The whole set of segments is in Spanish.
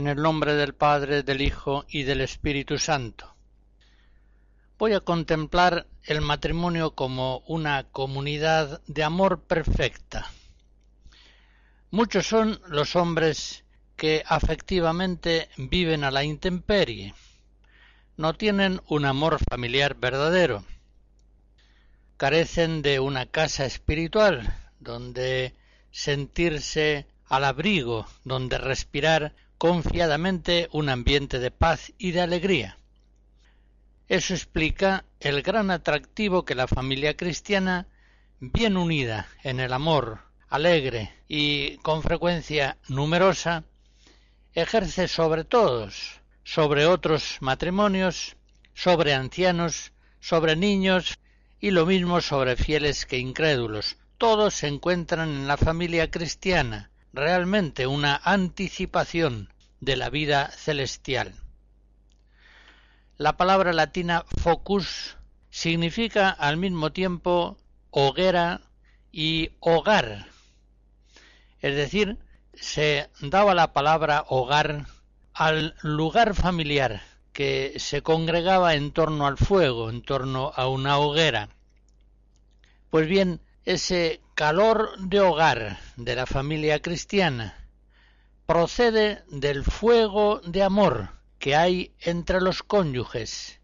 En el nombre del Padre, del Hijo y del Espíritu Santo. Voy a contemplar el matrimonio como una comunidad de amor perfecta. Muchos son los hombres que afectivamente viven a la intemperie. No tienen un amor familiar verdadero. Carecen de una casa espiritual donde sentirse al abrigo, donde respirar confiadamente un ambiente de paz y de alegría. Eso explica el gran atractivo que la familia cristiana, bien unida en el amor, alegre y con frecuencia numerosa, ejerce sobre todos, sobre otros matrimonios, sobre ancianos, sobre niños y lo mismo sobre fieles que incrédulos. Todos se encuentran en la familia cristiana, realmente una anticipación de la vida celestial. La palabra latina focus significa al mismo tiempo hoguera y hogar. Es decir, se daba la palabra hogar al lugar familiar que se congregaba en torno al fuego, en torno a una hoguera. Pues bien, ese calor de hogar de la familia cristiana procede del fuego de amor que hay entre los cónyuges,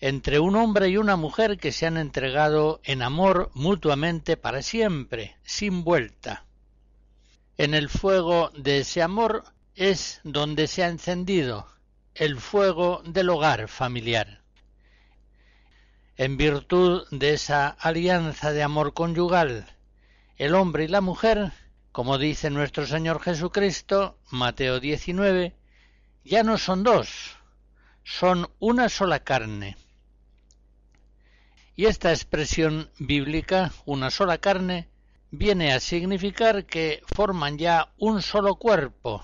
entre un hombre y una mujer que se han entregado en amor mutuamente para siempre, sin vuelta. En el fuego de ese amor es donde se ha encendido el fuego del hogar familiar. En virtud de esa alianza de amor conyugal, el hombre y la mujer como dice nuestro Señor Jesucristo, Mateo 19, ya no son dos, son una sola carne. Y esta expresión bíblica, una sola carne, viene a significar que forman ya un solo cuerpo,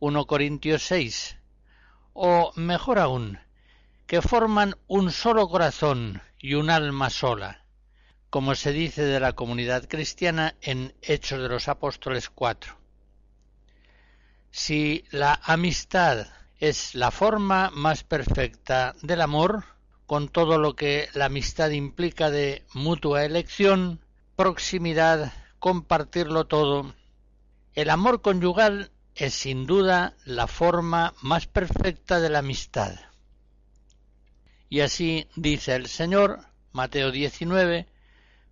1 Corintios 6, o mejor aún, que forman un solo corazón y un alma sola como se dice de la comunidad cristiana en Hechos de los Apóstoles 4. Si la amistad es la forma más perfecta del amor, con todo lo que la amistad implica de mutua elección, proximidad, compartirlo todo, el amor conyugal es sin duda la forma más perfecta de la amistad. Y así dice el Señor, Mateo 19,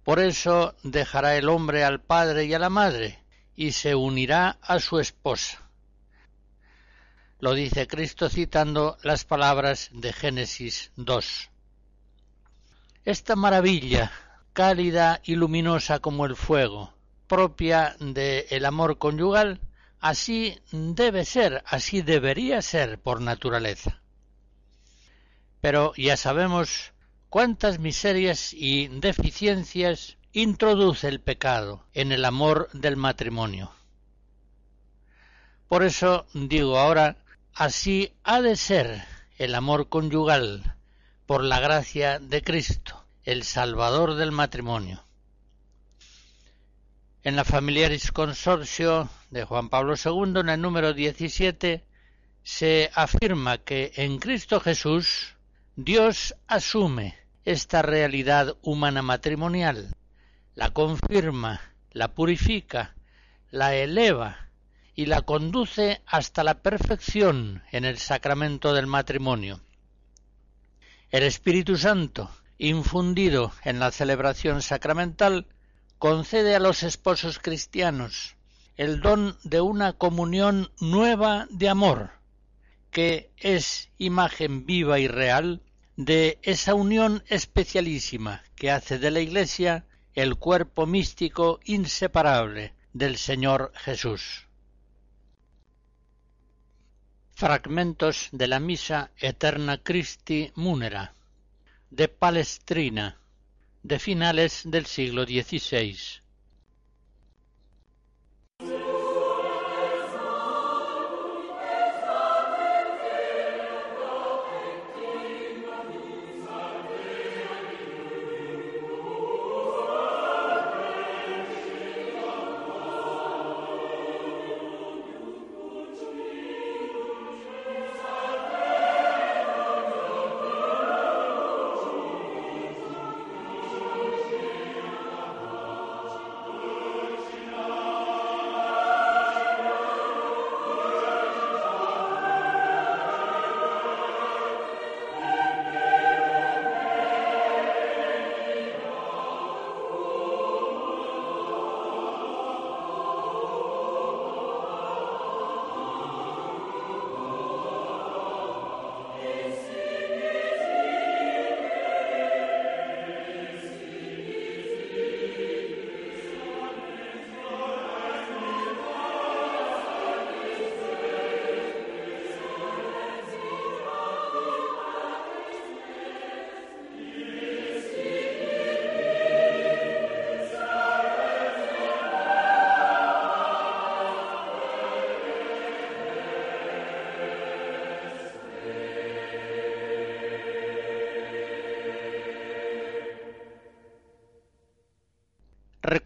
por eso dejará el hombre al padre y a la madre, y se unirá a su esposa. Lo dice Cristo citando las palabras de Génesis 2. Esta maravilla, cálida y luminosa como el fuego, propia del amor conyugal, así debe ser, así debería ser por naturaleza. Pero ya sabemos cuántas miserias y deficiencias introduce el pecado en el amor del matrimonio. Por eso digo ahora, así ha de ser el amor conyugal por la gracia de Cristo, el Salvador del matrimonio. En la Familiaris Consortio de Juan Pablo II, en el número 17, se afirma que en Cristo Jesús Dios asume esta realidad humana matrimonial, la confirma, la purifica, la eleva y la conduce hasta la perfección en el sacramento del matrimonio. El Espíritu Santo, infundido en la celebración sacramental, concede a los esposos cristianos el don de una comunión nueva de amor, que es imagen viva y real de esa unión especialísima que hace de la Iglesia el cuerpo místico inseparable del Señor Jesús. Fragmentos de la Misa Eterna Christi Munera de Palestrina de finales del siglo XVI.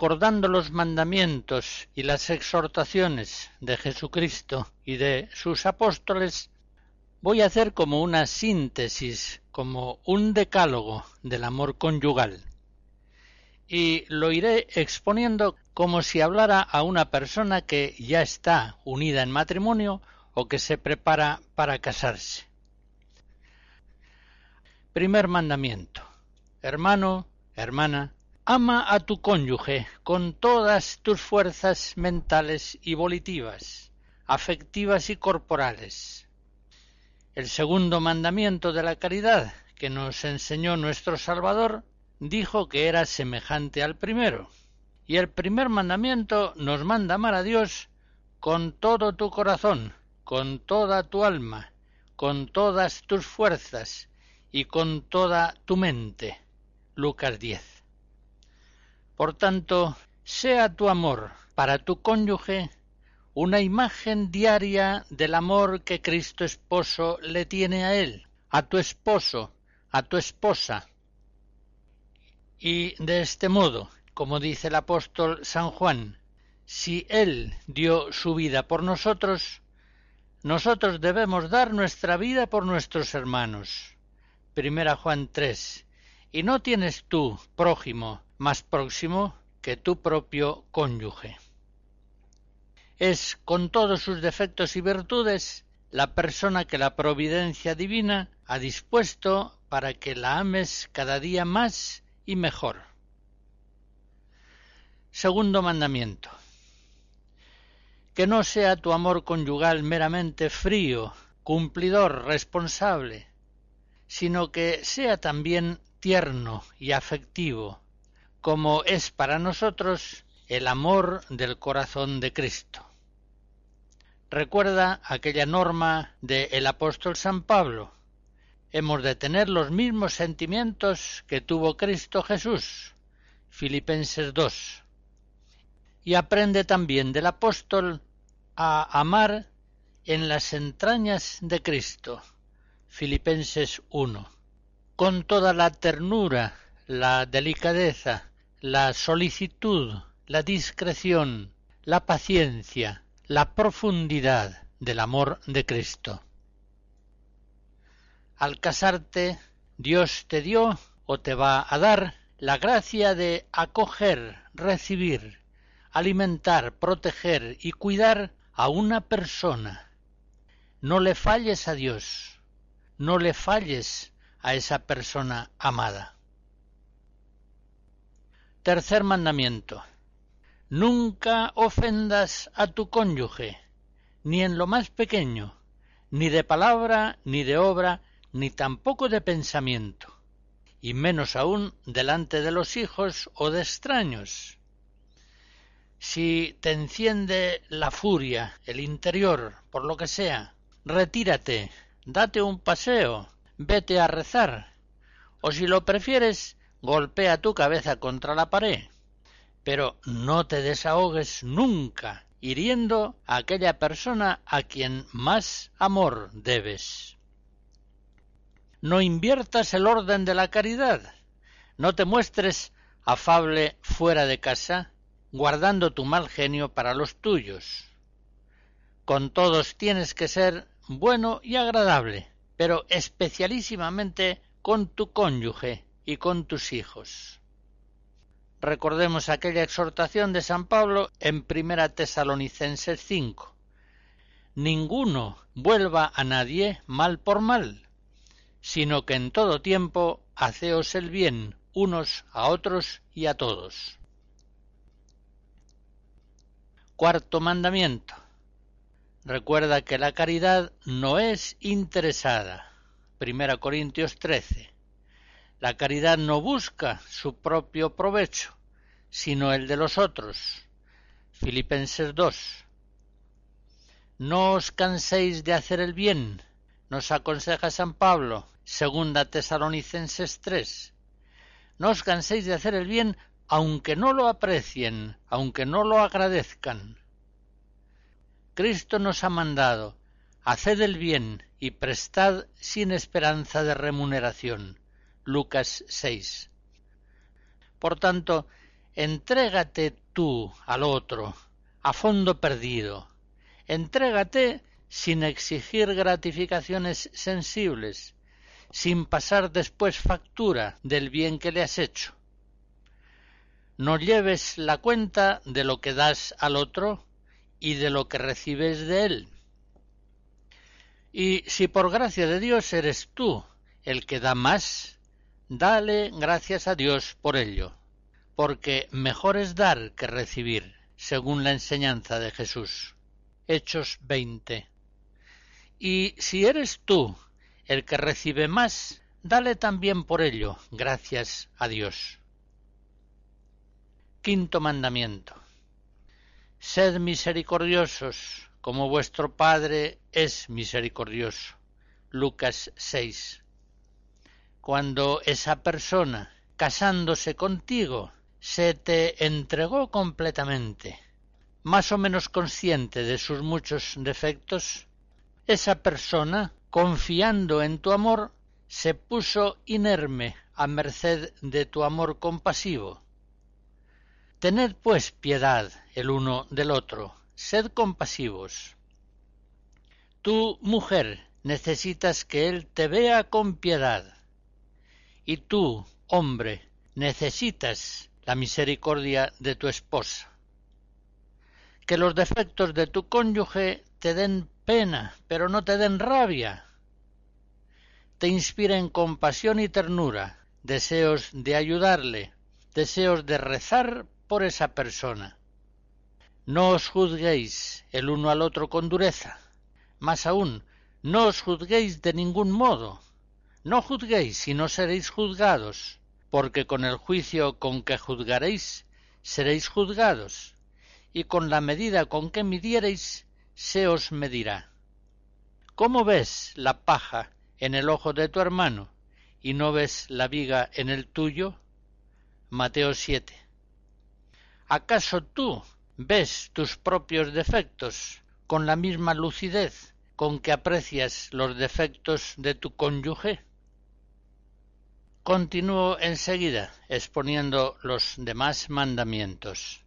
Recordando los mandamientos y las exhortaciones de Jesucristo y de sus apóstoles, voy a hacer como una síntesis, como un decálogo del amor conyugal. Y lo iré exponiendo como si hablara a una persona que ya está unida en matrimonio o que se prepara para casarse. Primer mandamiento. Hermano, hermana, Ama a tu cónyuge con todas tus fuerzas mentales y volitivas, afectivas y corporales. El segundo mandamiento de la caridad que nos enseñó nuestro Salvador dijo que era semejante al primero. Y el primer mandamiento nos manda amar a Dios con todo tu corazón, con toda tu alma, con todas tus fuerzas y con toda tu mente. Lucas 10. Por tanto, sea tu amor para tu cónyuge una imagen diaria del amor que Cristo esposo le tiene a él, a tu esposo, a tu esposa. Y de este modo, como dice el apóstol San Juan, si Él dio su vida por nosotros, nosotros debemos dar nuestra vida por nuestros hermanos. Primera Juan 3. Y no tienes tú, prójimo, más próximo que tu propio cónyuge. Es, con todos sus defectos y virtudes, la persona que la providencia divina ha dispuesto para que la ames cada día más y mejor. Segundo mandamiento. Que no sea tu amor conyugal meramente frío, cumplidor, responsable, sino que sea también tierno y afectivo, como es para nosotros el amor del corazón de Cristo. Recuerda aquella norma del el apóstol San Pablo. Hemos de tener los mismos sentimientos que tuvo Cristo Jesús. Filipenses 2. Y aprende también del apóstol a amar en las entrañas de Cristo. Filipenses 1. Con toda la ternura, la delicadeza, la solicitud la discreción, la paciencia, la profundidad del amor de Cristo. Al casarte, Dios te dio o te va a dar la gracia de acoger, recibir, alimentar, proteger y cuidar a una persona. No le falles a Dios, no le falles a esa persona amada. Tercer mandamiento. Nunca ofendas a tu cónyuge, ni en lo más pequeño, ni de palabra, ni de obra, ni tampoco de pensamiento, y menos aún delante de los hijos o de extraños. Si te enciende la furia, el interior, por lo que sea, retírate, date un paseo, vete a rezar, o si lo prefieres, golpea tu cabeza contra la pared. Pero no te desahogues nunca hiriendo a aquella persona a quien más amor debes. No inviertas el orden de la caridad. No te muestres afable fuera de casa, guardando tu mal genio para los tuyos. Con todos tienes que ser bueno y agradable, pero especialísimamente con tu cónyuge y con tus hijos. Recordemos aquella exhortación de San Pablo en Primera Tesalonicenses 5. Ninguno vuelva a nadie mal por mal, sino que en todo tiempo haceos el bien unos a otros y a todos. Cuarto mandamiento. Recuerda que la caridad no es interesada. Primera Corintios 13. La caridad no busca su propio provecho, sino el de los otros. Filipenses 2. No os canséis de hacer el bien, nos aconseja San Pablo, segunda Tesalonicenses 3. No os canséis de hacer el bien aunque no lo aprecien, aunque no lo agradezcan. Cristo nos ha mandado, haced el bien y prestad sin esperanza de remuneración. Lucas 6. Por tanto, entrégate tú al otro, a fondo perdido. Entrégate sin exigir gratificaciones sensibles, sin pasar después factura del bien que le has hecho. No lleves la cuenta de lo que das al otro y de lo que recibes de él. Y si por gracia de Dios eres tú el que da más, Dale gracias a Dios por ello, porque mejor es dar que recibir, según la enseñanza de Jesús. Hechos 20. Y si eres tú el que recibe más, dale también por ello gracias a Dios. Quinto mandamiento. Sed misericordiosos, como vuestro Padre es misericordioso. Lucas 6 cuando esa persona, casándose contigo, se te entregó completamente, más o menos consciente de sus muchos defectos, esa persona, confiando en tu amor, se puso inerme a merced de tu amor compasivo. Tened pues piedad el uno del otro, sed compasivos. Tu mujer necesitas que él te vea con piedad y tú, hombre, necesitas la misericordia de tu esposa. Que los defectos de tu cónyuge te den pena, pero no te den rabia. Te inspiren compasión y ternura, deseos de ayudarle, deseos de rezar por esa persona. No os juzguéis el uno al otro con dureza. Más aún, no os juzguéis de ningún modo, no juzguéis y no seréis juzgados, porque con el juicio con que juzgaréis seréis juzgados, y con la medida con que midiereis se os medirá. ¿Cómo ves la paja en el ojo de tu hermano y no ves la viga en el tuyo? Mateo 7. ¿Acaso tú ves tus propios defectos con la misma lucidez con que aprecias los defectos de tu cónyuge? Continúo enseguida exponiendo los demás mandamientos.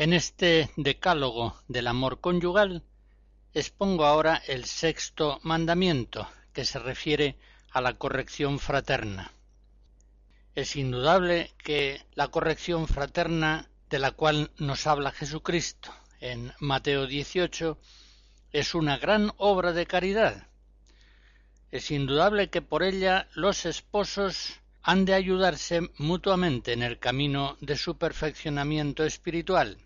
En este decálogo del amor conyugal expongo ahora el sexto mandamiento, que se refiere a la corrección fraterna. Es indudable que la corrección fraterna de la cual nos habla Jesucristo en Mateo 18 es una gran obra de caridad. Es indudable que por ella los esposos han de ayudarse mutuamente en el camino de su perfeccionamiento espiritual.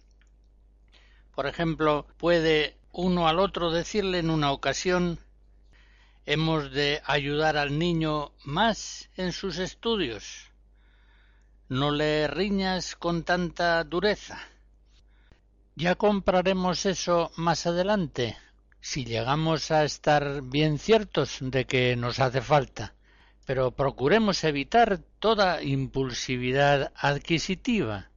Por ejemplo, puede uno al otro decirle en una ocasión hemos de ayudar al niño más en sus estudios. No le riñas con tanta dureza. Ya compraremos eso más adelante, si llegamos a estar bien ciertos de que nos hace falta, pero procuremos evitar toda impulsividad adquisitiva.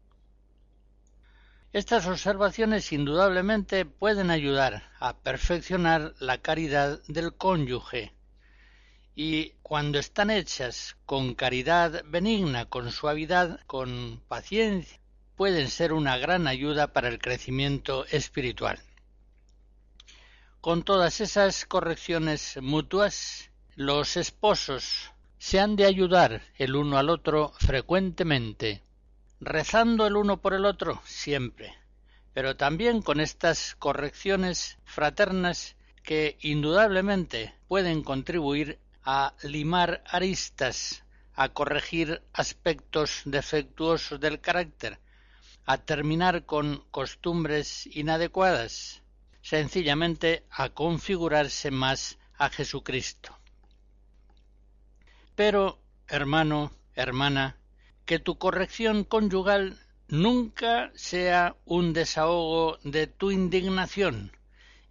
Estas observaciones indudablemente pueden ayudar a perfeccionar la caridad del cónyuge y cuando están hechas con caridad benigna, con suavidad, con paciencia, pueden ser una gran ayuda para el crecimiento espiritual. Con todas esas correcciones mutuas, los esposos se han de ayudar el uno al otro frecuentemente rezando el uno por el otro siempre, pero también con estas correcciones fraternas que indudablemente pueden contribuir a limar aristas, a corregir aspectos defectuosos del carácter, a terminar con costumbres inadecuadas, sencillamente a configurarse más a Jesucristo. Pero, hermano, hermana, que tu corrección conyugal nunca sea un desahogo de tu indignación.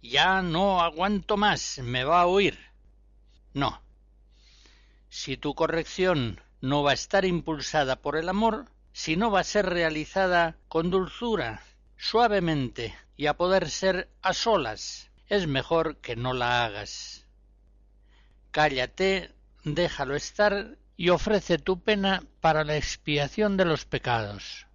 Ya no aguanto más, me va a oír. No. Si tu corrección no va a estar impulsada por el amor, si no va a ser realizada con dulzura, suavemente y a poder ser a solas, es mejor que no la hagas. Cállate, déjalo estar y ofrece tu pena para la expiación de los pecados.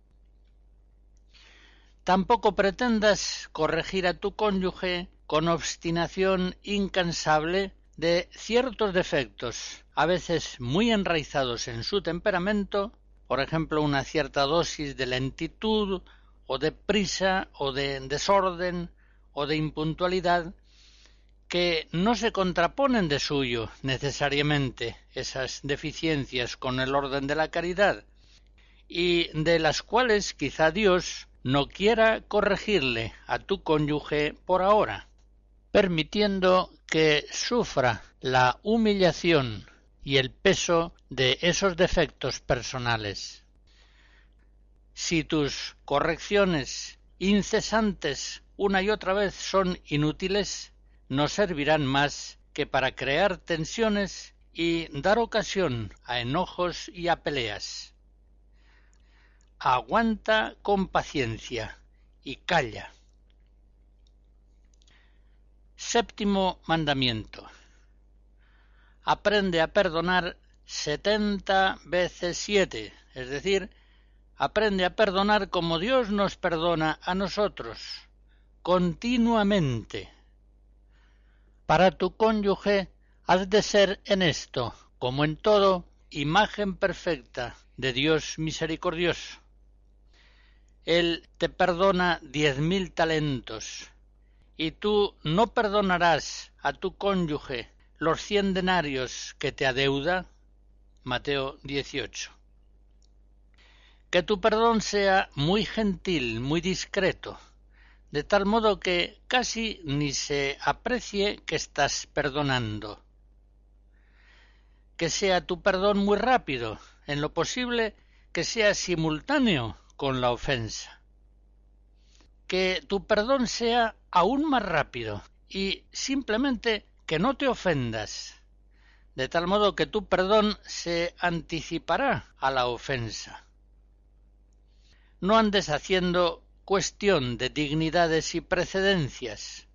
Tampoco pretendas corregir a tu cónyuge con obstinación incansable de ciertos defectos, a veces muy enraizados en su temperamento, por ejemplo una cierta dosis de lentitud o de prisa o de desorden o de impuntualidad que no se contraponen de suyo necesariamente esas deficiencias con el orden de la caridad, y de las cuales quizá Dios no quiera corregirle a tu cónyuge por ahora, permitiendo que sufra la humillación y el peso de esos defectos personales. Si tus correcciones incesantes una y otra vez son inútiles, no servirán más que para crear tensiones y dar ocasión a enojos y a peleas. Aguanta con paciencia y calla. Séptimo mandamiento. Aprende a perdonar setenta veces siete, es decir, aprende a perdonar como Dios nos perdona a nosotros, continuamente, para tu cónyuge has de ser en esto, como en todo, imagen perfecta de Dios misericordioso. Él te perdona diez mil talentos, y tú no perdonarás a tu cónyuge los cien denarios que te adeuda. Mateo 18. Que tu perdón sea muy gentil, muy discreto, de tal modo que casi ni se aprecie que estás perdonando. Que sea tu perdón muy rápido, en lo posible que sea simultáneo con la ofensa. Que tu perdón sea aún más rápido y simplemente que no te ofendas, de tal modo que tu perdón se anticipará a la ofensa. No andes haciendo cuestión de dignidades y precedencias.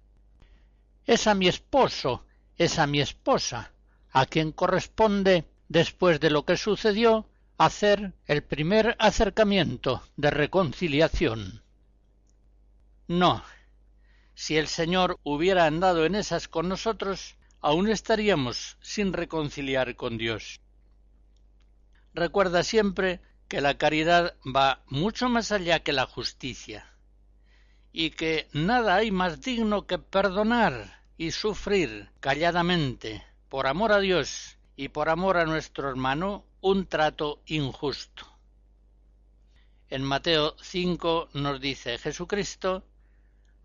Es a mi esposo, es a mi esposa, a quien corresponde, después de lo que sucedió, hacer el primer acercamiento de reconciliación. No. Si el Señor hubiera andado en esas con nosotros, aún estaríamos sin reconciliar con Dios. Recuerda siempre que la caridad va mucho más allá que la justicia y que nada hay más digno que perdonar y sufrir calladamente, por amor a Dios y por amor a nuestro hermano, un trato injusto. En Mateo 5 nos dice Jesucristo,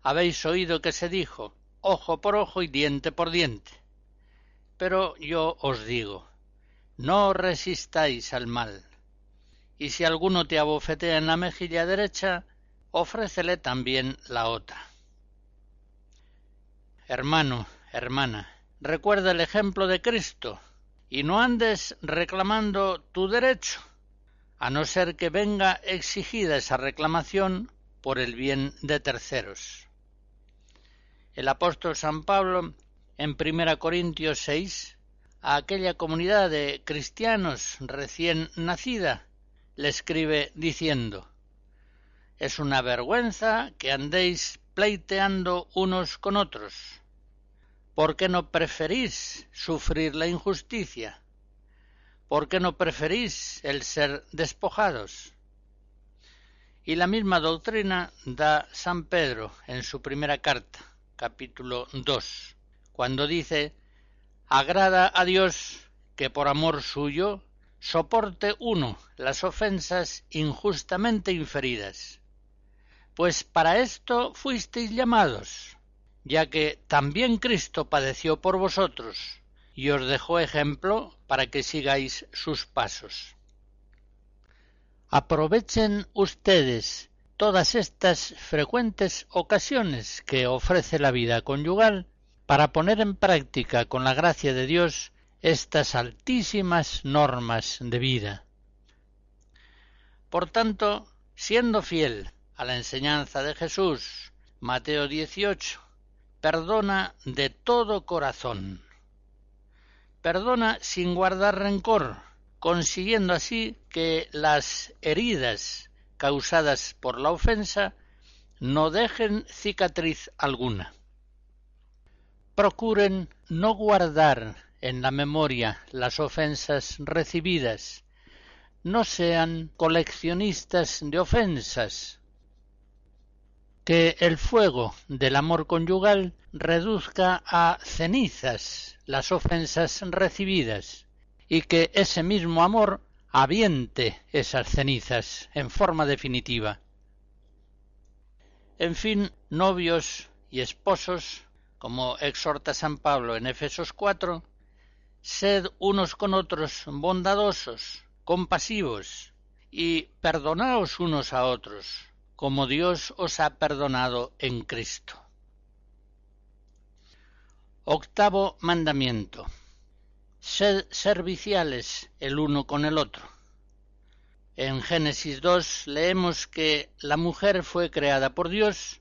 habéis oído que se dijo, ojo por ojo y diente por diente. Pero yo os digo, no resistáis al mal. Y si alguno te abofetea en la mejilla derecha, ofrécele también la otra. Hermano, hermana, recuerda el ejemplo de Cristo y no andes reclamando tu derecho, a no ser que venga exigida esa reclamación por el bien de terceros. El apóstol San Pablo, en 1 Corintios 6, a aquella comunidad de cristianos recién nacida, le escribe diciendo Es una vergüenza que andéis pleiteando unos con otros. ¿Por qué no preferís sufrir la injusticia? ¿Por qué no preferís el ser despojados? Y la misma doctrina da San Pedro en su primera carta, capítulo 2, cuando dice Agrada a Dios que por amor suyo soporte uno las ofensas injustamente inferidas pues para esto fuisteis llamados, ya que también Cristo padeció por vosotros, y os dejó ejemplo para que sigáis sus pasos. Aprovechen ustedes todas estas frecuentes ocasiones que ofrece la vida conyugal para poner en práctica con la gracia de Dios estas altísimas normas de vida. Por tanto, siendo fiel a la enseñanza de Jesús, Mateo 18, perdona de todo corazón. Perdona sin guardar rencor, consiguiendo así que las heridas causadas por la ofensa no dejen cicatriz alguna. Procuren no guardar en la memoria las ofensas recibidas, no sean coleccionistas de ofensas, que el fuego del amor conyugal reduzca a cenizas las ofensas recibidas y que ese mismo amor aviente esas cenizas en forma definitiva. En fin, novios y esposos, como exhorta San Pablo en Efesos 4, sed unos con otros bondadosos, compasivos, y perdonaos unos a otros, como Dios os ha perdonado en Cristo. Octavo mandamiento. Sed serviciales el uno con el otro. En Génesis 2 leemos que la mujer fue creada por Dios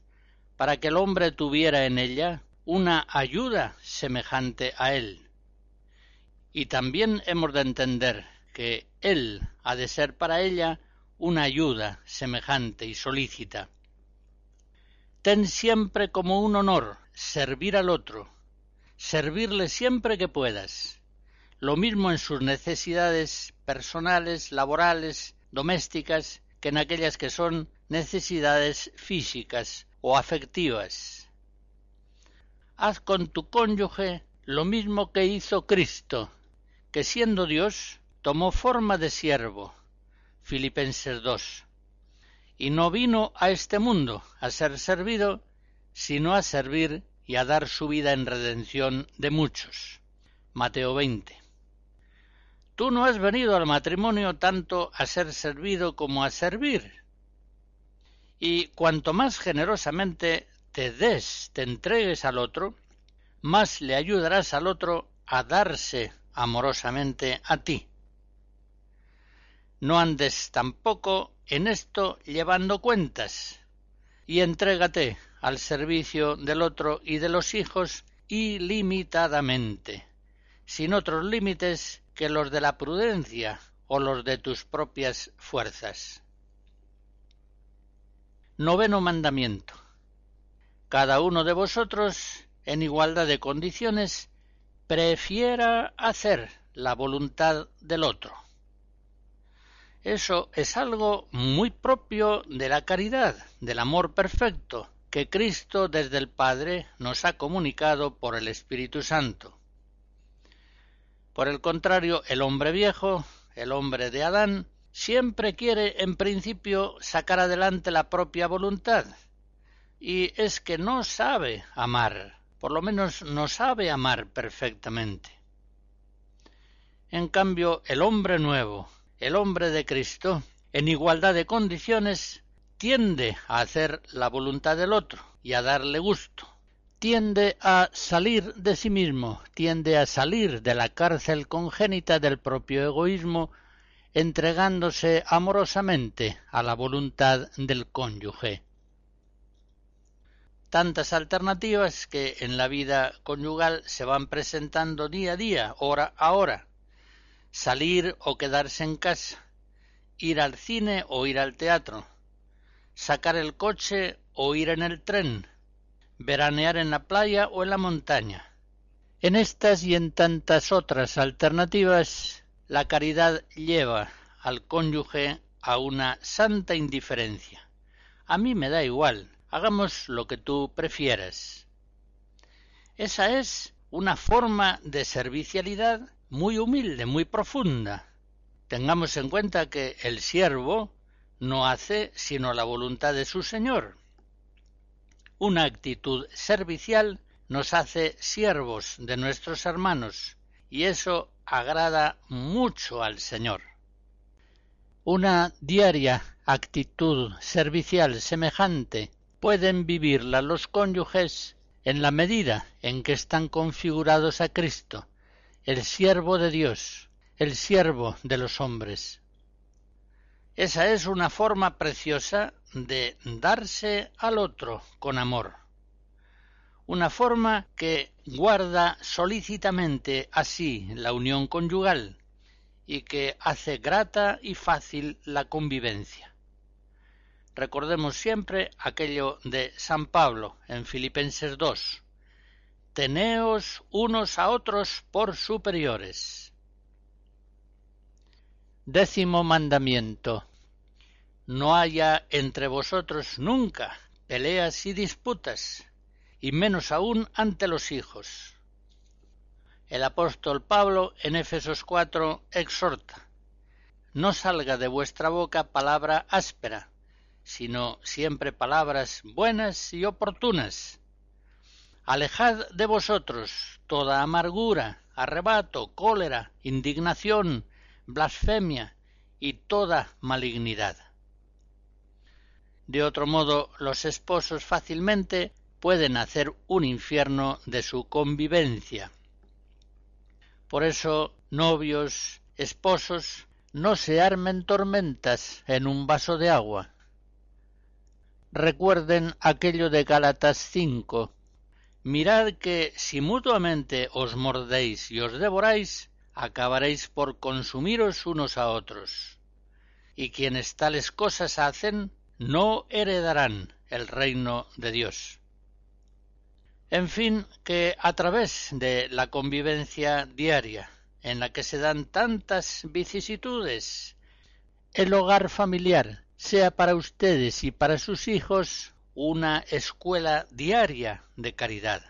para que el hombre tuviera en ella una ayuda semejante a él. Y también hemos de entender que él ha de ser para ella una ayuda semejante y solícita. Ten siempre como un honor servir al otro, servirle siempre que puedas, lo mismo en sus necesidades personales, laborales, domésticas, que en aquellas que son necesidades físicas o afectivas. Haz con tu cónyuge lo mismo que hizo Cristo, que siendo Dios tomó forma de siervo, Filipenses 2. Y no vino a este mundo a ser servido, sino a servir y a dar su vida en redención de muchos. Mateo 20. Tú no has venido al matrimonio tanto a ser servido como a servir. Y cuanto más generosamente te des, te entregues al otro, más le ayudarás al otro a darse amorosamente a ti. No andes tampoco en esto llevando cuentas, y entrégate al servicio del otro y de los hijos ilimitadamente, sin otros límites que los de la prudencia o los de tus propias fuerzas. Noveno mandamiento. cada uno de vosotros, en igualdad de condiciones, prefiera hacer la voluntad del otro. Eso es algo muy propio de la caridad, del amor perfecto, que Cristo desde el Padre nos ha comunicado por el Espíritu Santo. Por el contrario, el hombre viejo, el hombre de Adán, siempre quiere en principio sacar adelante la propia voluntad, y es que no sabe amar, por lo menos no sabe amar perfectamente. En cambio, el hombre nuevo, el hombre de Cristo, en igualdad de condiciones, tiende a hacer la voluntad del otro y a darle gusto. Tiende a salir de sí mismo, tiende a salir de la cárcel congénita del propio egoísmo, entregándose amorosamente a la voluntad del cónyuge. Tantas alternativas que en la vida conyugal se van presentando día a día, hora a hora, salir o quedarse en casa, ir al cine o ir al teatro, sacar el coche o ir en el tren, veranear en la playa o en la montaña. En estas y en tantas otras alternativas, la caridad lleva al cónyuge a una santa indiferencia. A mí me da igual, hagamos lo que tú prefieras. Esa es una forma de servicialidad muy humilde, muy profunda. Tengamos en cuenta que el siervo no hace sino la voluntad de su Señor. Una actitud servicial nos hace siervos de nuestros hermanos y eso agrada mucho al Señor. Una diaria actitud servicial semejante pueden vivirla los cónyuges en la medida en que están configurados a Cristo el siervo de Dios, el siervo de los hombres. Esa es una forma preciosa de darse al otro con amor. Una forma que guarda solícitamente así la unión conyugal y que hace grata y fácil la convivencia. Recordemos siempre aquello de San Pablo en Filipenses 2 teneos unos a otros por superiores. Décimo mandamiento. No haya entre vosotros nunca peleas y disputas, y menos aún ante los hijos. El apóstol Pablo en Éfesos 4 exhorta, no salga de vuestra boca palabra áspera, sino siempre palabras buenas y oportunas, Alejad de vosotros toda amargura, arrebato, cólera, indignación, blasfemia y toda malignidad. De otro modo, los esposos fácilmente pueden hacer un infierno de su convivencia. Por eso, novios, esposos, no se armen tormentas en un vaso de agua. Recuerden aquello de Gálatas 5, Mirad que si mutuamente os mordéis y os devoráis, acabaréis por consumiros unos a otros. Y quienes tales cosas hacen, no heredarán el reino de Dios. En fin, que a través de la convivencia diaria, en la que se dan tantas vicisitudes, el hogar familiar sea para ustedes y para sus hijos una escuela diaria de caridad,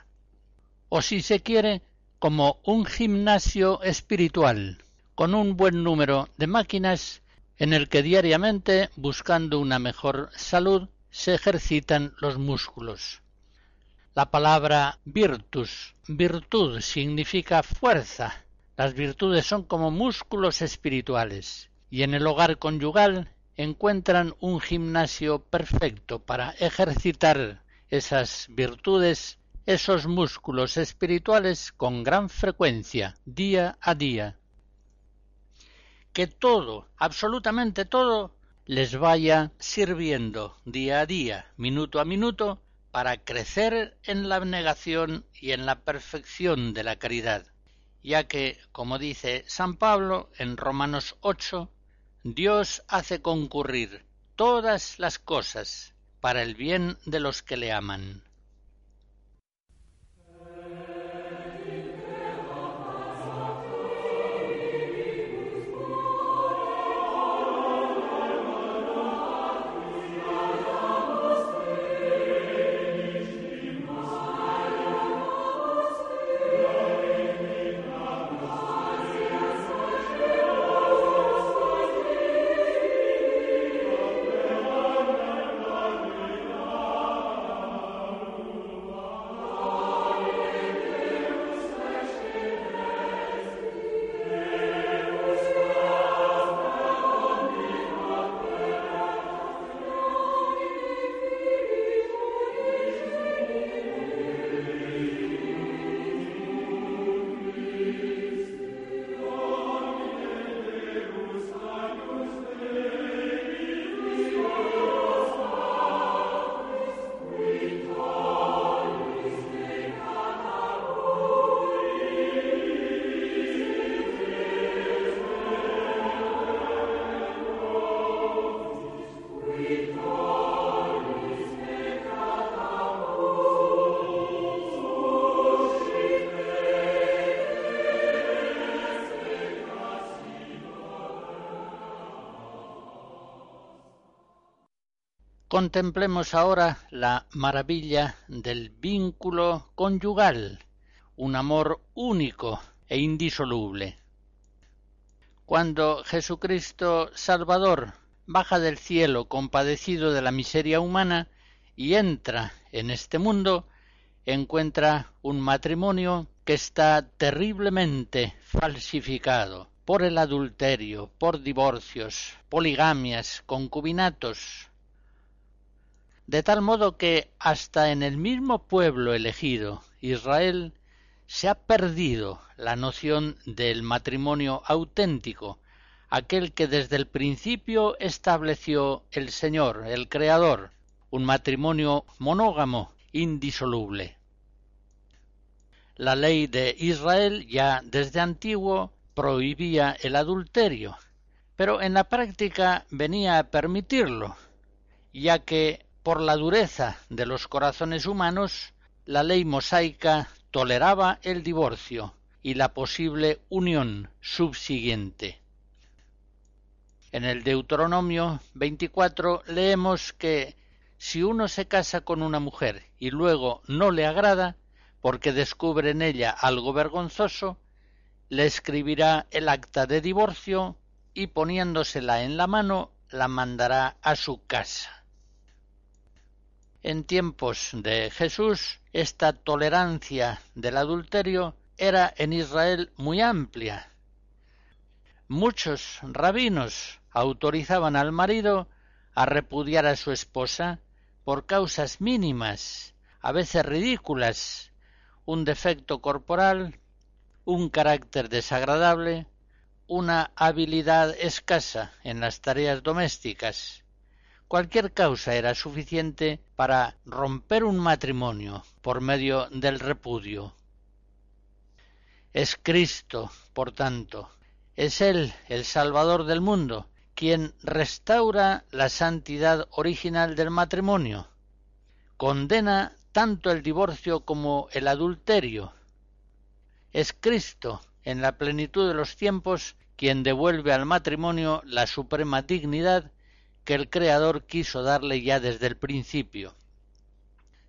o si se quiere, como un gimnasio espiritual, con un buen número de máquinas en el que diariamente, buscando una mejor salud, se ejercitan los músculos. La palabra virtus, virtud, significa fuerza. Las virtudes son como músculos espirituales, y en el hogar conyugal encuentran un gimnasio perfecto para ejercitar esas virtudes, esos músculos espirituales con gran frecuencia, día a día. Que todo, absolutamente todo, les vaya sirviendo día a día, minuto a minuto, para crecer en la abnegación y en la perfección de la caridad, ya que, como dice San Pablo en Romanos 8, Dios hace concurrir todas las cosas para el bien de los que le aman. Contemplemos ahora la maravilla del vínculo conyugal, un amor único e indisoluble. Cuando Jesucristo Salvador baja del cielo compadecido de la miseria humana y entra en este mundo, encuentra un matrimonio que está terriblemente falsificado por el adulterio, por divorcios, poligamias, concubinatos, de tal modo que hasta en el mismo pueblo elegido, Israel, se ha perdido la noción del matrimonio auténtico, aquel que desde el principio estableció el Señor, el Creador, un matrimonio monógamo, indisoluble. La ley de Israel ya desde antiguo prohibía el adulterio, pero en la práctica venía a permitirlo, ya que por la dureza de los corazones humanos, la ley mosaica toleraba el divorcio y la posible unión subsiguiente. En el Deuteronomio 24 leemos que si uno se casa con una mujer y luego no le agrada, porque descubre en ella algo vergonzoso, le escribirá el acta de divorcio y poniéndosela en la mano la mandará a su casa. En tiempos de Jesús, esta tolerancia del adulterio era en Israel muy amplia. Muchos rabinos autorizaban al marido a repudiar a su esposa por causas mínimas, a veces ridículas, un defecto corporal, un carácter desagradable, una habilidad escasa en las tareas domésticas. Cualquier causa era suficiente para romper un matrimonio por medio del repudio. Es Cristo, por tanto, es Él el Salvador del mundo, quien restaura la santidad original del matrimonio, condena tanto el divorcio como el adulterio. Es Cristo, en la plenitud de los tiempos, quien devuelve al matrimonio la suprema dignidad que el Creador quiso darle ya desde el principio.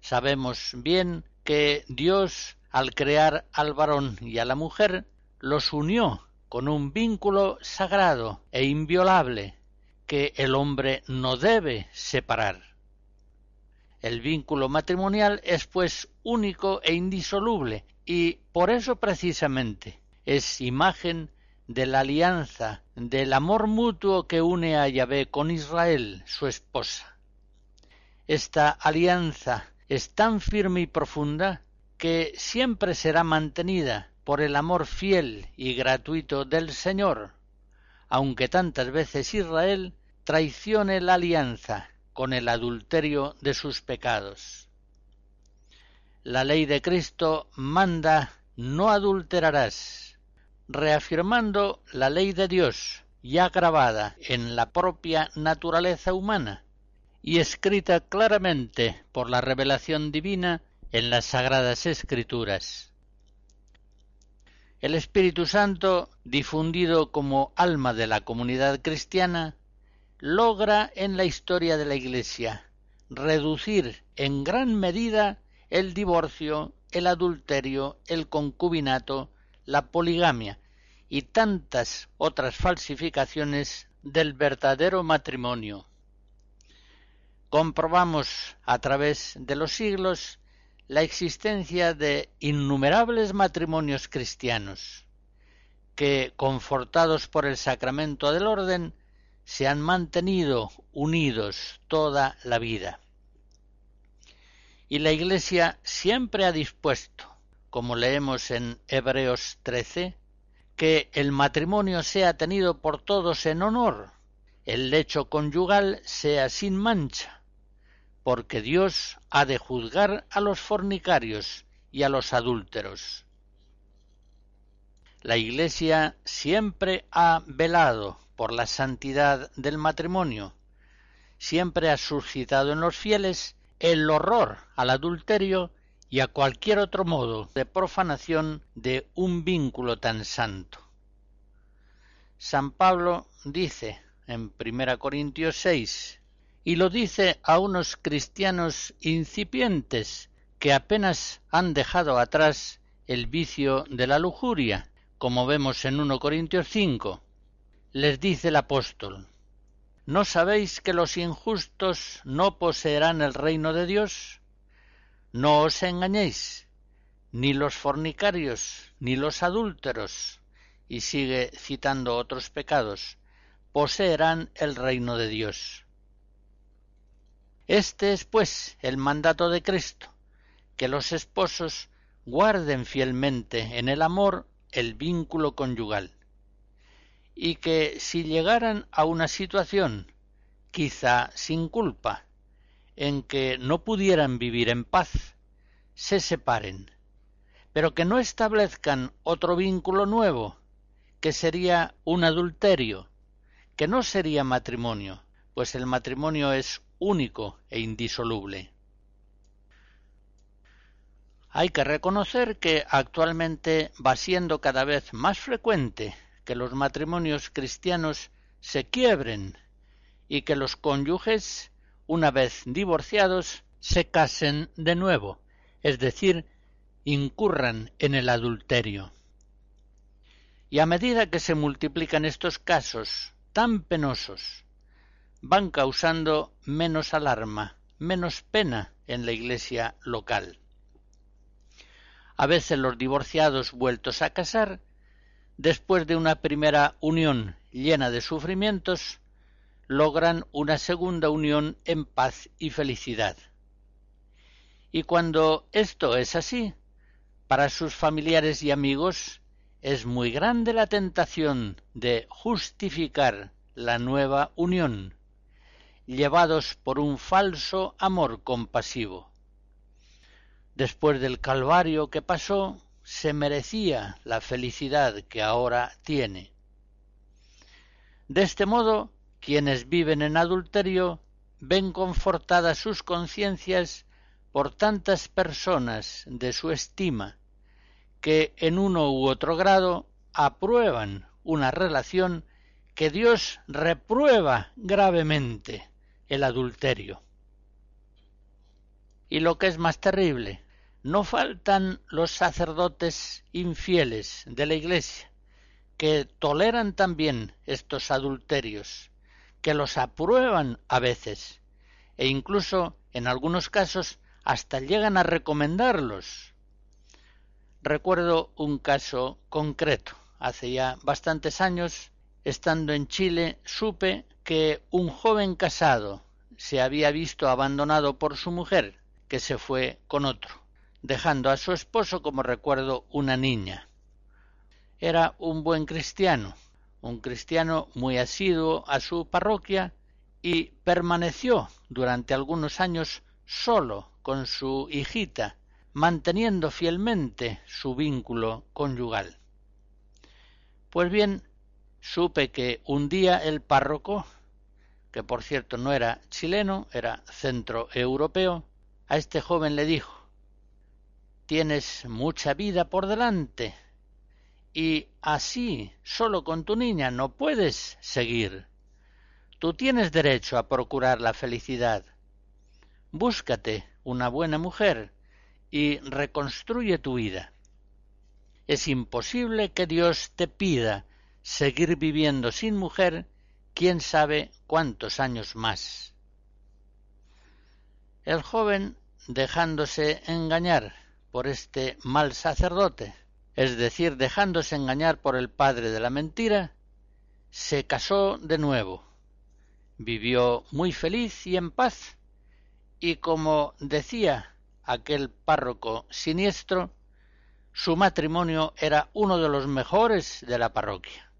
Sabemos bien que Dios, al crear al varón y a la mujer, los unió con un vínculo sagrado e inviolable que el hombre no debe separar. El vínculo matrimonial es pues único e indisoluble y por eso precisamente es imagen de la alianza, del amor mutuo que une a Yahvé con Israel, su esposa. Esta alianza es tan firme y profunda que siempre será mantenida por el amor fiel y gratuito del Señor, aunque tantas veces Israel traicione la alianza con el adulterio de sus pecados. La ley de Cristo manda no adulterarás, reafirmando la ley de Dios ya grabada en la propia naturaleza humana y escrita claramente por la revelación divina en las sagradas escrituras. El Espíritu Santo, difundido como alma de la comunidad cristiana, logra en la historia de la Iglesia reducir en gran medida el divorcio, el adulterio, el concubinato, la poligamia y tantas otras falsificaciones del verdadero matrimonio. Comprobamos a través de los siglos la existencia de innumerables matrimonios cristianos que, confortados por el sacramento del orden, se han mantenido unidos toda la vida. Y la Iglesia siempre ha dispuesto, como leemos en Hebreos 13, que el matrimonio sea tenido por todos en honor, el lecho conyugal sea sin mancha, porque Dios ha de juzgar a los fornicarios y a los adúlteros. La Iglesia siempre ha velado por la santidad del matrimonio, siempre ha suscitado en los fieles el horror al adulterio y a cualquier otro modo de profanación de un vínculo tan santo. San Pablo dice en 1 Corintios 6 y lo dice a unos cristianos incipientes que apenas han dejado atrás el vicio de la lujuria, como vemos en 1 Corintios 5. Les dice el apóstol, ¿no sabéis que los injustos no poseerán el reino de Dios? No os engañéis, ni los fornicarios, ni los adúlteros, y sigue citando otros pecados, poseerán el reino de Dios. Este es, pues, el mandato de Cristo, que los esposos guarden fielmente en el amor el vínculo conyugal, y que si llegaran a una situación, quizá sin culpa, en que no pudieran vivir en paz, se separen, pero que no establezcan otro vínculo nuevo, que sería un adulterio, que no sería matrimonio, pues el matrimonio es único e indisoluble. Hay que reconocer que actualmente va siendo cada vez más frecuente que los matrimonios cristianos se quiebren y que los cónyuges, una vez divorciados, se casen de nuevo, es decir, incurran en el adulterio. Y a medida que se multiplican estos casos tan penosos, van causando menos alarma, menos pena en la iglesia local. A veces los divorciados vueltos a casar, después de una primera unión llena de sufrimientos, logran una segunda unión en paz y felicidad. Y cuando esto es así, para sus familiares y amigos es muy grande la tentación de justificar la nueva unión, llevados por un falso amor compasivo después del calvario que pasó, se merecía la felicidad que ahora tiene. De este modo, quienes viven en adulterio ven confortadas sus conciencias por tantas personas de su estima, que en uno u otro grado aprueban una relación que Dios reprueba gravemente el adulterio. Y lo que es más terrible, no faltan los sacerdotes infieles de la Iglesia, que toleran también estos adulterios, que los aprueban a veces, e incluso en algunos casos hasta llegan a recomendarlos. Recuerdo un caso concreto. Hace ya bastantes años, estando en Chile, supe que un joven casado se había visto abandonado por su mujer, que se fue con otro dejando a su esposo como recuerdo una niña. Era un buen cristiano, un cristiano muy asiduo a su parroquia y permaneció durante algunos años solo con su hijita, manteniendo fielmente su vínculo conyugal. Pues bien, supe que un día el párroco, que por cierto no era chileno, era centroeuropeo, a este joven le dijo tienes mucha vida por delante y así solo con tu niña no puedes seguir. Tú tienes derecho a procurar la felicidad. Búscate una buena mujer y reconstruye tu vida. Es imposible que Dios te pida seguir viviendo sin mujer quién sabe cuántos años más. El joven, dejándose engañar, por este mal sacerdote, es decir, dejándose engañar por el padre de la mentira, se casó de nuevo, vivió muy feliz y en paz, y como decía aquel párroco siniestro, su matrimonio era uno de los mejores de la parroquia.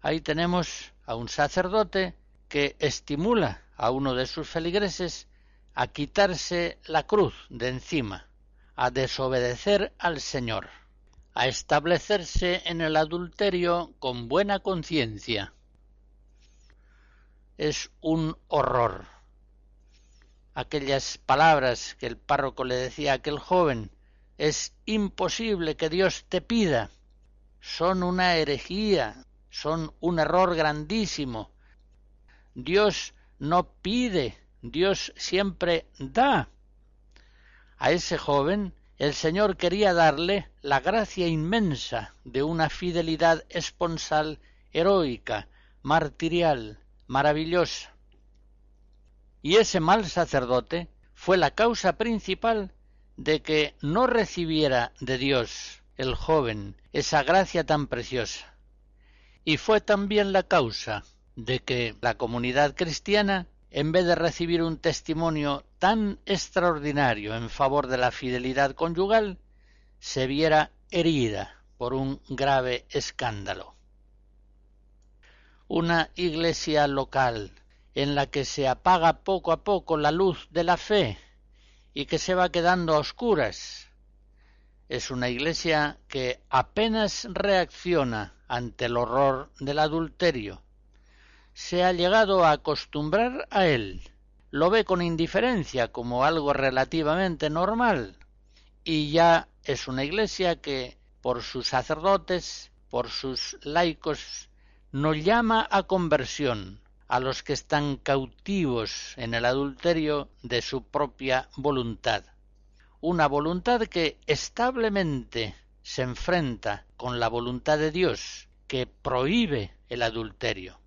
Ahí tenemos a un sacerdote que estimula a uno de sus feligreses a quitarse la cruz de encima, a desobedecer al Señor, a establecerse en el adulterio con buena conciencia. Es un horror. Aquellas palabras que el párroco le decía a aquel joven, es imposible que Dios te pida, son una herejía, son un error grandísimo. Dios no pide, Dios siempre da. A ese joven el Señor quería darle la gracia inmensa de una fidelidad esponsal heroica, martirial, maravillosa. Y ese mal sacerdote fue la causa principal de que no recibiera de Dios el joven esa gracia tan preciosa. Y fue también la causa de que la comunidad cristiana en vez de recibir un testimonio tan extraordinario en favor de la fidelidad conyugal, se viera herida por un grave escándalo. Una iglesia local en la que se apaga poco a poco la luz de la fe y que se va quedando a oscuras, es una iglesia que apenas reacciona ante el horror del adulterio, se ha llegado a acostumbrar a él. Lo ve con indiferencia como algo relativamente normal y ya es una iglesia que por sus sacerdotes, por sus laicos, no llama a conversión a los que están cautivos en el adulterio de su propia voluntad. Una voluntad que establemente se enfrenta con la voluntad de Dios, que prohíbe el adulterio.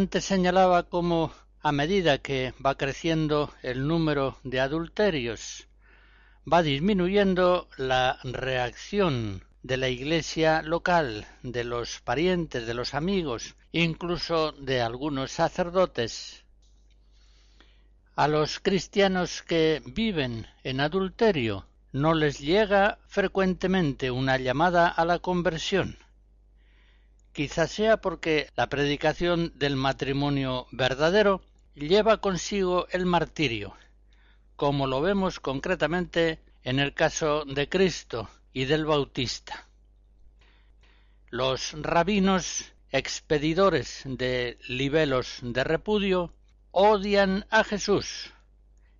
Antes señalaba cómo a medida que va creciendo el número de adulterios, va disminuyendo la reacción de la iglesia local, de los parientes, de los amigos, incluso de algunos sacerdotes. A los cristianos que viven en adulterio no les llega frecuentemente una llamada a la conversión. Quizás sea porque la predicación del matrimonio verdadero lleva consigo el martirio, como lo vemos concretamente en el caso de Cristo y del Bautista. Los rabinos expedidores de libelos de repudio odian a Jesús,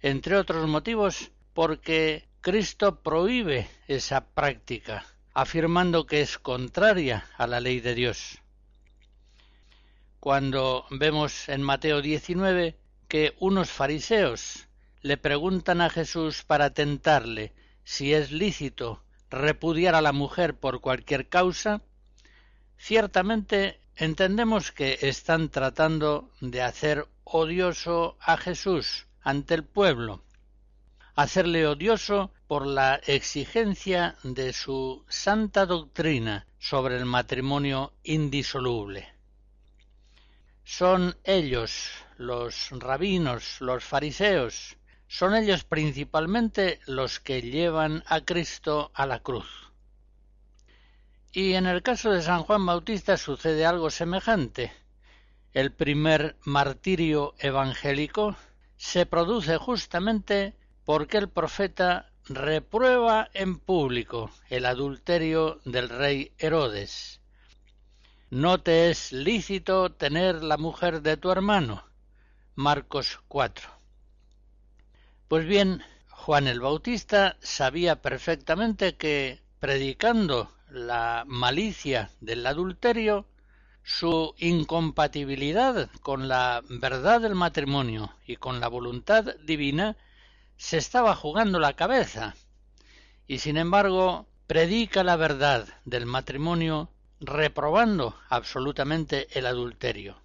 entre otros motivos porque Cristo prohíbe esa práctica afirmando que es contraria a la ley de Dios. Cuando vemos en Mateo 19 que unos fariseos le preguntan a Jesús para tentarle si es lícito repudiar a la mujer por cualquier causa, ciertamente entendemos que están tratando de hacer odioso a Jesús ante el pueblo, hacerle odioso por la exigencia de su santa doctrina sobre el matrimonio indisoluble. Son ellos, los rabinos, los fariseos, son ellos principalmente los que llevan a Cristo a la cruz. Y en el caso de San Juan Bautista sucede algo semejante. El primer martirio evangélico se produce justamente porque el profeta reprueba en público el adulterio del rey Herodes. No te es lícito tener la mujer de tu hermano. Marcos 4. Pues bien, Juan el Bautista sabía perfectamente que, predicando la malicia del adulterio, su incompatibilidad con la verdad del matrimonio y con la voluntad divina se estaba jugando la cabeza, y sin embargo predica la verdad del matrimonio reprobando absolutamente el adulterio.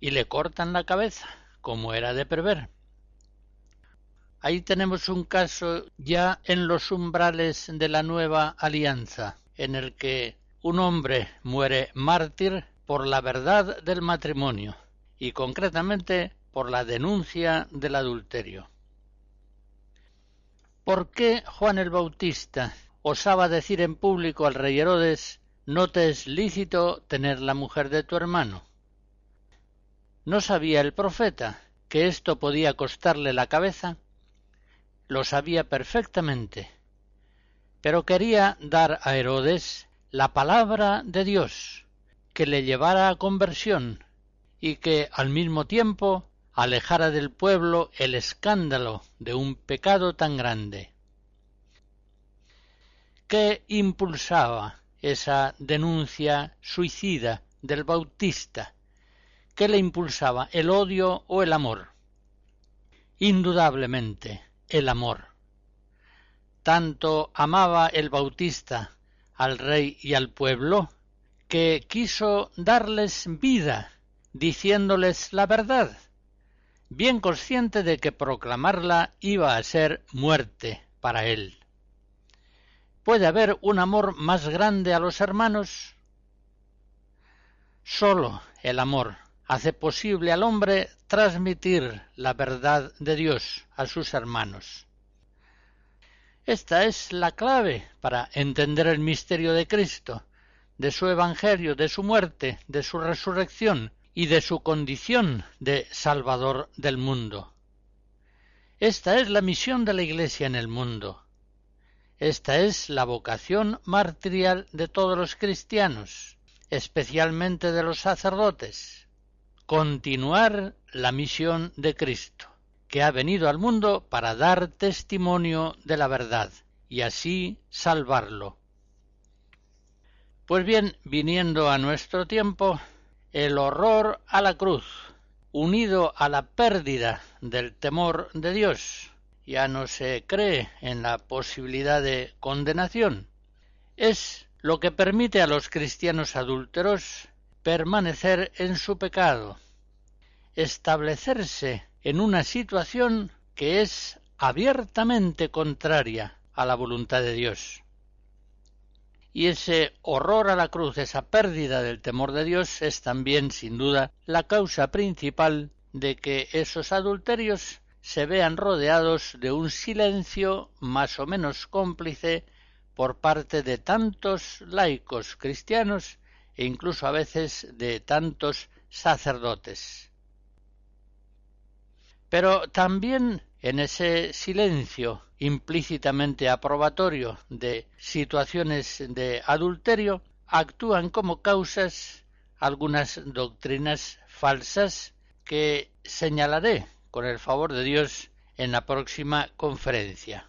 Y le cortan la cabeza, como era de prever. Ahí tenemos un caso ya en los umbrales de la nueva alianza, en el que un hombre muere mártir por la verdad del matrimonio y concretamente por la denuncia del adulterio. ¿Por qué Juan el Bautista osaba decir en público al rey Herodes no te es lícito tener la mujer de tu hermano? ¿No sabía el profeta que esto podía costarle la cabeza? Lo sabía perfectamente, pero quería dar a Herodes la palabra de Dios, que le llevara a conversión y que al mismo tiempo alejara del pueblo el escándalo de un pecado tan grande. ¿Qué impulsaba esa denuncia suicida del Bautista? ¿Qué le impulsaba, el odio o el amor? Indudablemente, el amor. Tanto amaba el Bautista al rey y al pueblo que quiso darles vida, diciéndoles la verdad, bien consciente de que proclamarla iba a ser muerte para él. ¿Puede haber un amor más grande a los hermanos? Sólo el amor hace posible al hombre transmitir la verdad de Dios a sus hermanos. Esta es la clave para entender el misterio de Cristo, de su Evangelio, de su muerte, de su resurrección y de su condición de Salvador del mundo. Esta es la misión de la Iglesia en el mundo. Esta es la vocación martirial de todos los cristianos, especialmente de los sacerdotes continuar la misión de Cristo, que ha venido al mundo para dar testimonio de la verdad y así salvarlo. Pues bien, viniendo a nuestro tiempo, el horror a la cruz, unido a la pérdida del temor de Dios, ya no se cree en la posibilidad de condenación, es lo que permite a los cristianos adúlteros permanecer en su pecado, establecerse en una situación que es abiertamente contraria a la voluntad de Dios. Y ese horror a la cruz, esa pérdida del temor de Dios, es también, sin duda, la causa principal de que esos adulterios se vean rodeados de un silencio más o menos cómplice por parte de tantos laicos cristianos e incluso a veces de tantos sacerdotes. Pero también en ese silencio implícitamente aprobatorio de situaciones de adulterio actúan como causas algunas doctrinas falsas que señalaré con el favor de Dios en la próxima conferencia.